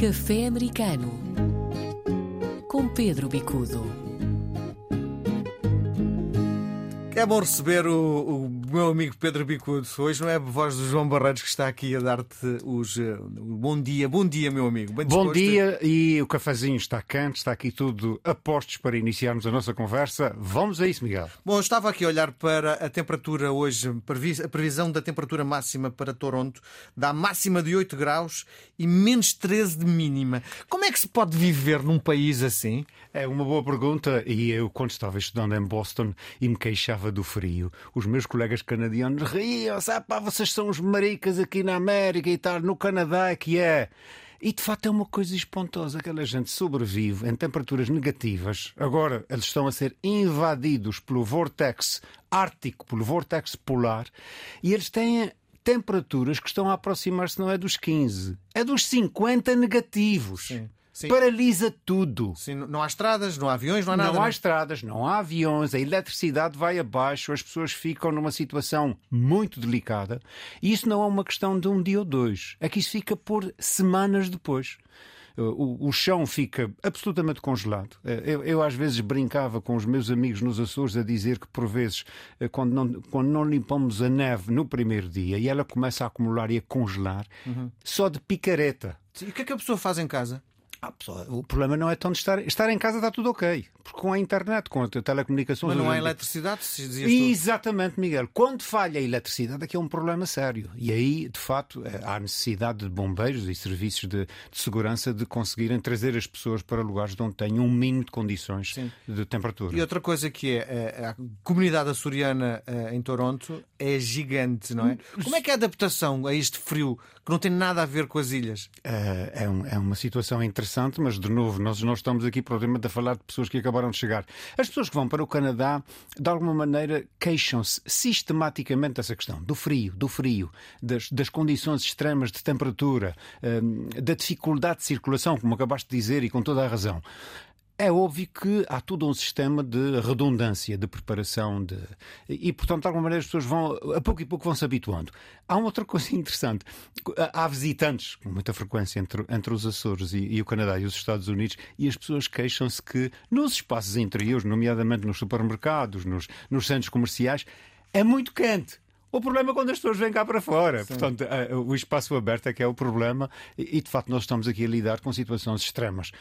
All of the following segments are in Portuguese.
Café Americano com Pedro Bicudo. É bom receber o, o meu amigo Pedro Bicudo. Hoje não é a voz do João Barreiros que está aqui a dar-te os uh, bom dia. Bom dia, meu amigo. Bem Bom dia e o cafezinho está quente, está aqui tudo a postos para iniciarmos a nossa conversa. Vamos a isso, Miguel. Bom, eu estava aqui a olhar para a temperatura hoje, a previsão da temperatura máxima para Toronto, dá máxima de 8 graus e menos 13 de mínima. Como é que se pode viver num país assim? É uma boa pergunta e eu, quando estava estudando em Boston e me queixava do frio, os meus colegas canadianos riam, sabe, pá, vocês são os maricas aqui na América e tal, no Canadá é que é. E de facto é uma coisa espantosa. Aquela gente sobrevive em temperaturas negativas. Agora eles estão a ser invadidos pelo vortex ártico, pelo vortex polar, e eles têm temperaturas que estão a aproximar-se não é dos 15, é dos 50 negativos. Sim. Sim. Paralisa tudo. Sim, não há estradas, não há aviões, não há nada. Não há não? estradas, não há aviões, a eletricidade vai abaixo, as pessoas ficam numa situação muito delicada. E isso não é uma questão de um dia ou dois, é que isso fica por semanas depois. O, o chão fica absolutamente congelado. Eu, eu, às vezes brincava com os meus amigos nos Açores a dizer que por vezes eh, quando não, quando não limpamos a neve no primeiro dia e ela começa a acumular e a congelar, só de picareta. E o que é que a pessoa faz em casa? Ah, pessoal, o problema não é tanto estar. Estar em casa está tudo ok. Porque com a internet, com a telecomunicações. Mas não há eletricidade, se dizias. Exatamente, Miguel. Quando falha a eletricidade, aqui é um problema sério. E aí, de facto, eh, há necessidade de bombeiros e serviços de, de segurança de conseguirem trazer as pessoas para lugares onde tenham um mínimo de condições Sim. de temperatura. E outra coisa que é, eh, a comunidade açoriana eh, em Toronto é gigante, não é? Como é que é a adaptação a este frio que não tem nada a ver com as ilhas? É, é uma situação interessante, mas de novo, nós não estamos aqui propriamente a falar de pessoas que acabaram de chegar. As pessoas que vão para o Canadá, de alguma maneira, queixam-se sistematicamente dessa questão, do frio, do frio, das, das condições extremas de temperatura, eh, da dificuldade de circulação, como acabaste de dizer, e com toda a razão. É óbvio que há todo um sistema de redundância, de preparação, de... e, portanto, de alguma maneira, as pessoas vão, a pouco e pouco, vão se habituando. Há uma outra coisa interessante. Há visitantes, com muita frequência, entre, entre os Açores e, e o Canadá e os Estados Unidos, e as pessoas queixam-se que nos espaços interiores, nomeadamente nos supermercados, nos, nos centros comerciais, é muito quente. O problema é quando as pessoas vêm cá para fora. Portanto, eh, o espaço aberto é que é o problema, e, de facto, nós estamos aqui a lidar com situações extremas.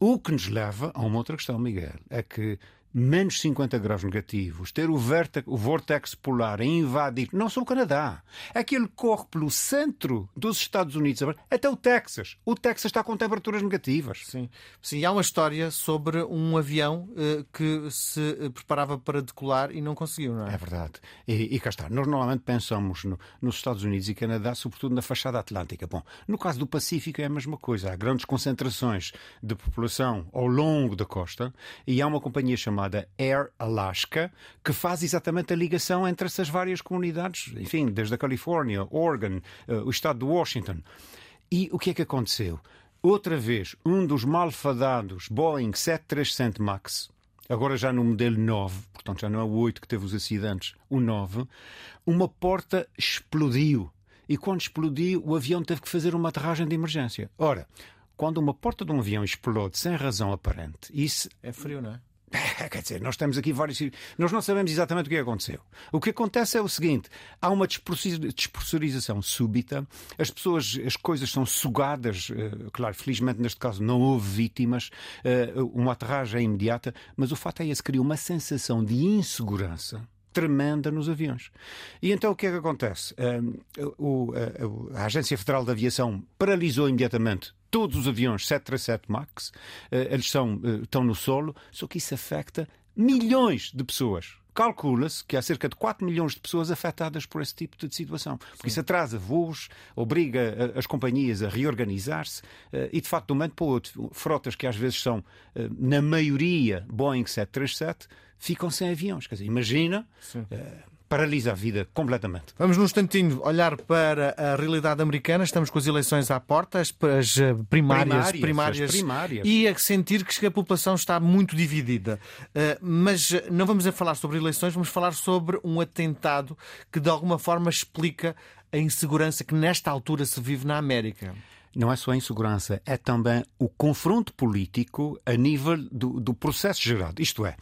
O que nos leva a uma outra questão, Miguel, é que menos 50 graus negativos, ter o, vértex, o vortex polar a invadir, não só o Canadá, aquele corre pelo centro dos Estados Unidos, até o Texas. O Texas está com temperaturas negativas. Sim. Sim, há uma história sobre um avião eh, que se eh, preparava para decolar e não conseguiu, não é? É verdade. E, e cá está. Nós normalmente pensamos no- nos Estados Unidos e Canadá, sobretudo na fachada atlântica. Bom, no caso do Pacífico é a mesma coisa. Há grandes concentrações de população ao longo da costa e há uma companhia chamada Air Alaska que faz exatamente a ligação entre essas várias comunidades, enfim, desde a Califórnia, Oregon, eh, o estado de Washington. E o que é que aconteceu? Outra vez, um dos malfadados Boeing 737 MAX, agora já no modelo 9, portanto já não é o 8 que teve os acidentes, o 9, uma porta explodiu. E quando explodiu, o avião teve que fazer uma aterragem de emergência. Ora, quando uma porta de um avião explode sem razão aparente, isso É frio, não é? Quer dizer, nós temos aqui vários. Nós não sabemos exatamente o que aconteceu. O que acontece é o seguinte: há uma despressuri- despressurização súbita, as pessoas, as coisas são sugadas. eh, Claro, felizmente neste caso não houve vítimas, eh, uma aterragem imediata, mas o fato é esse: cria uma sensação de insegurança tremenda nos aviões. E então o que é que acontece? A, a Agência Federal de Aviação paralisou imediatamente todos os aviões 737 MAX. Eh, Eles são, eh, estão no solo, só que isso afeta milhões de pessoas. Calcula-se que há cerca de 4 milhões de pessoas afetadas por esse tipo de situação. Porque isso atrasa voos, obriga a- as companhias a reorganizar-se eh, e, de facto, de um momento para o outro, frotas que às vezes são, eh, na maioria, Boeing 737, ficam sem aviões. Quer dizer, imagina, eh, paralisa a vida completamente. Vamos num instantinho olhar para a realidade americana. Estamos com as eleições à porta, as, as, eh, primárias, Primárias, as primárias. e a sentir que a população está muito dividida. Eh, mas eh, não vamos a falar sobre eleições, vamos falar sobre um atentado que de alguma forma explica a insegurança que nesta altura se vive na América. não é só a insegurança, é também o confronto político a nível do, do processo gerado. Isto é,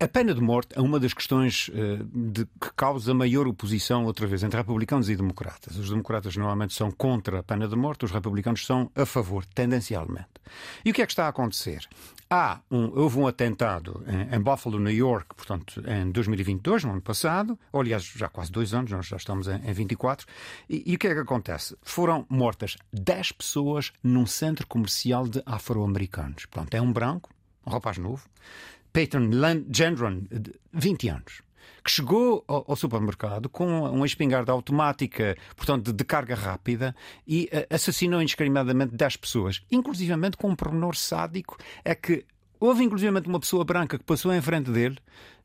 a pena de morte é uma das questões uh, de, que causa maior oposição, outra vez, entre republicanos e democratas. Os democratas normalmente são contra a pena de morte, os republicanos são a favor, tendencialmente. E o que é que está a acontecer? Há um, houve um atentado em, em, Buffalo, New York, portanto, em 2022, no ano passado, ou aliás, já quase dois anos, nós já estamos em, em 24, e, e o que é que acontece? Foram mortas 10 pessoas num centro comercial de afro-americanos. Portanto, é um branco, um rapaz novo, Peyton Gendron, de 20 anos, que chegou ao, supermercado com uma espingarda automática, portanto, de carga rápida, e eh, assassinou indiscriminadamente 10 pessoas, inclusivamente com um pormenor sádico, é que houve inclusivamente uma pessoa branca que passou em frente dele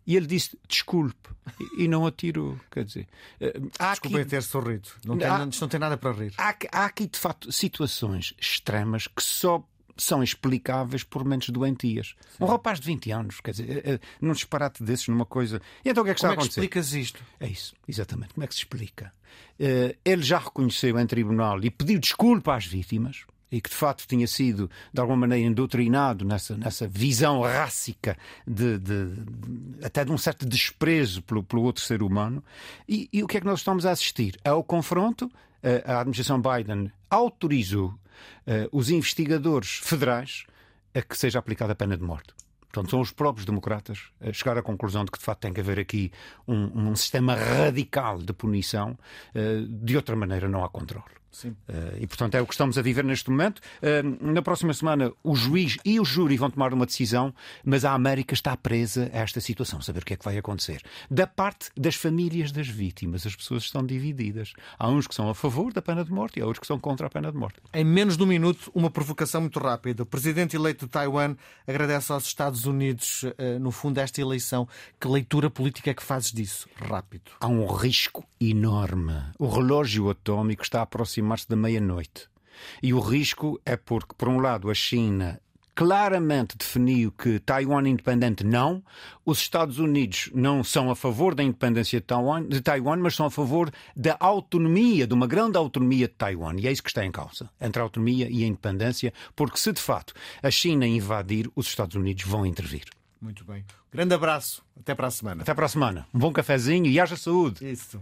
e ele disse desculpe e, não atirou. Quer dizer, eh, há Desculpe aqui... ter sorrido. Não tem, há... não tem nada para rir. Há, há aqui, de facto, situações extremas que só são explicáveis por mentes doentias. Sim. Um rapaz de 20 anos, quer dizer, eh, eh, num disparate desses, numa coisa. E então o que é que está Como a acontecer? Como é que explicas isto? É isso, exatamente. Como é que se explica? Eh, ele já reconheceu em tribunal e pediu desculpa às vítimas e que de facto tinha sido de alguma maneira endoctrinado nessa, nessa visão rássica de, de, de, até de um certo desprezo pelo, pelo outro ser humano. E, e, o que é que nós estamos a assistir? É o confronto. A administração Biden autorizou uh, os investigadores federais a que seja aplicada a pena de morte. Portanto, são os próprios democratas a chegar à conclusão de que, de facto, tem que haver aqui um, um sistema radical de punição. Uh, de outra maneira, não há controle. Sim. Uh, e, portanto, é o que estamos a viver neste momento. Uh, na próxima semana, o juiz e o júri vão tomar uma decisão, mas a América está presa a esta situação, saber o que é que vai acontecer. Da parte das famílias das vítimas, as pessoas estão divididas. Há uns que são a favor da pena de morte e há outros que são contra a pena de morte. Em menos de um minuto, uma provocação muito rápida. O presidente eleito de Taiwan agradece aos Estados Unidos, uh, no fundo, esta eleição. Que leitura política é que fazes disso? Rápido. Há um risco enorme. O relógio atômico está aproximado aproximar-se da meia-noite. E o risco é porque, por um lado, a China claramente definiu que Taiwan independente não, os Estados Unidos não são a favor da independência de Taiwan, de Taiwan, mas são a favor da autonomia, de uma grande autonomia de Taiwan. E é isso que está em causa, entre a autonomia e a independência, porque se de facto a China invadir, os Estados Unidos vão intervir. Muito bem. Grande abraço. Até para a semana. Até para a semana. Um bom cafezinho e haja saúde. Isso.